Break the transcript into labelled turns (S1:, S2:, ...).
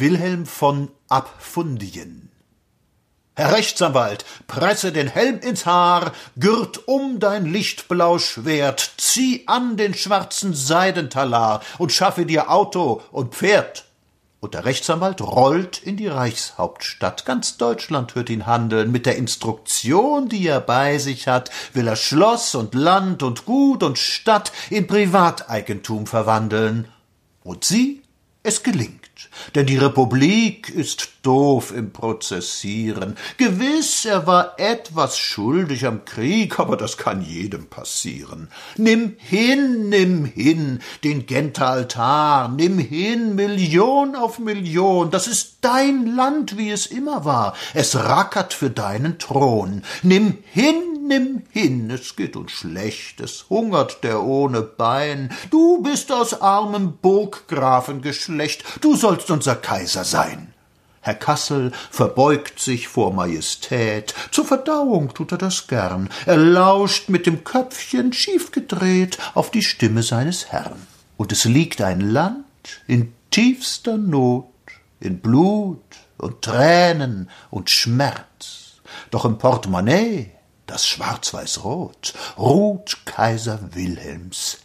S1: Wilhelm von Abfundien. Herr Rechtsanwalt, presse den Helm ins Haar, gürt um dein lichtblau Schwert, zieh an den schwarzen Seidentalar und schaffe dir Auto und Pferd. Und der Rechtsanwalt rollt in die Reichshauptstadt. Ganz Deutschland hört ihn handeln. Mit der Instruktion, die er bei sich hat, will er Schloss und Land und Gut und Stadt in Privateigentum verwandeln. Und sie? Es gelingt. Denn die Republik ist doof im Prozessieren. Gewiss, er war etwas schuldig am Krieg, aber das kann jedem passieren. Nimm hin, nimm hin den Genter Altar, nimm hin Million auf Million, das ist dein Land, wie es immer war. Es rackert für deinen Thron. Nimm hin, nimm hin, es geht uns schlecht, es hungert der ohne Bein. Du bist aus armem Burggrafengeschlecht, du sollst unser Kaiser sein. Herr Kassel verbeugt sich vor Majestät, zur Verdauung tut er das gern, er lauscht mit dem Köpfchen schief gedreht auf die Stimme seines Herrn. Und es liegt ein Land in tiefster Not, in Blut und Tränen und Schmerz, doch im Portemonnaie das Schwarz-Weiß-Rot ruht Kaiser Wilhelms.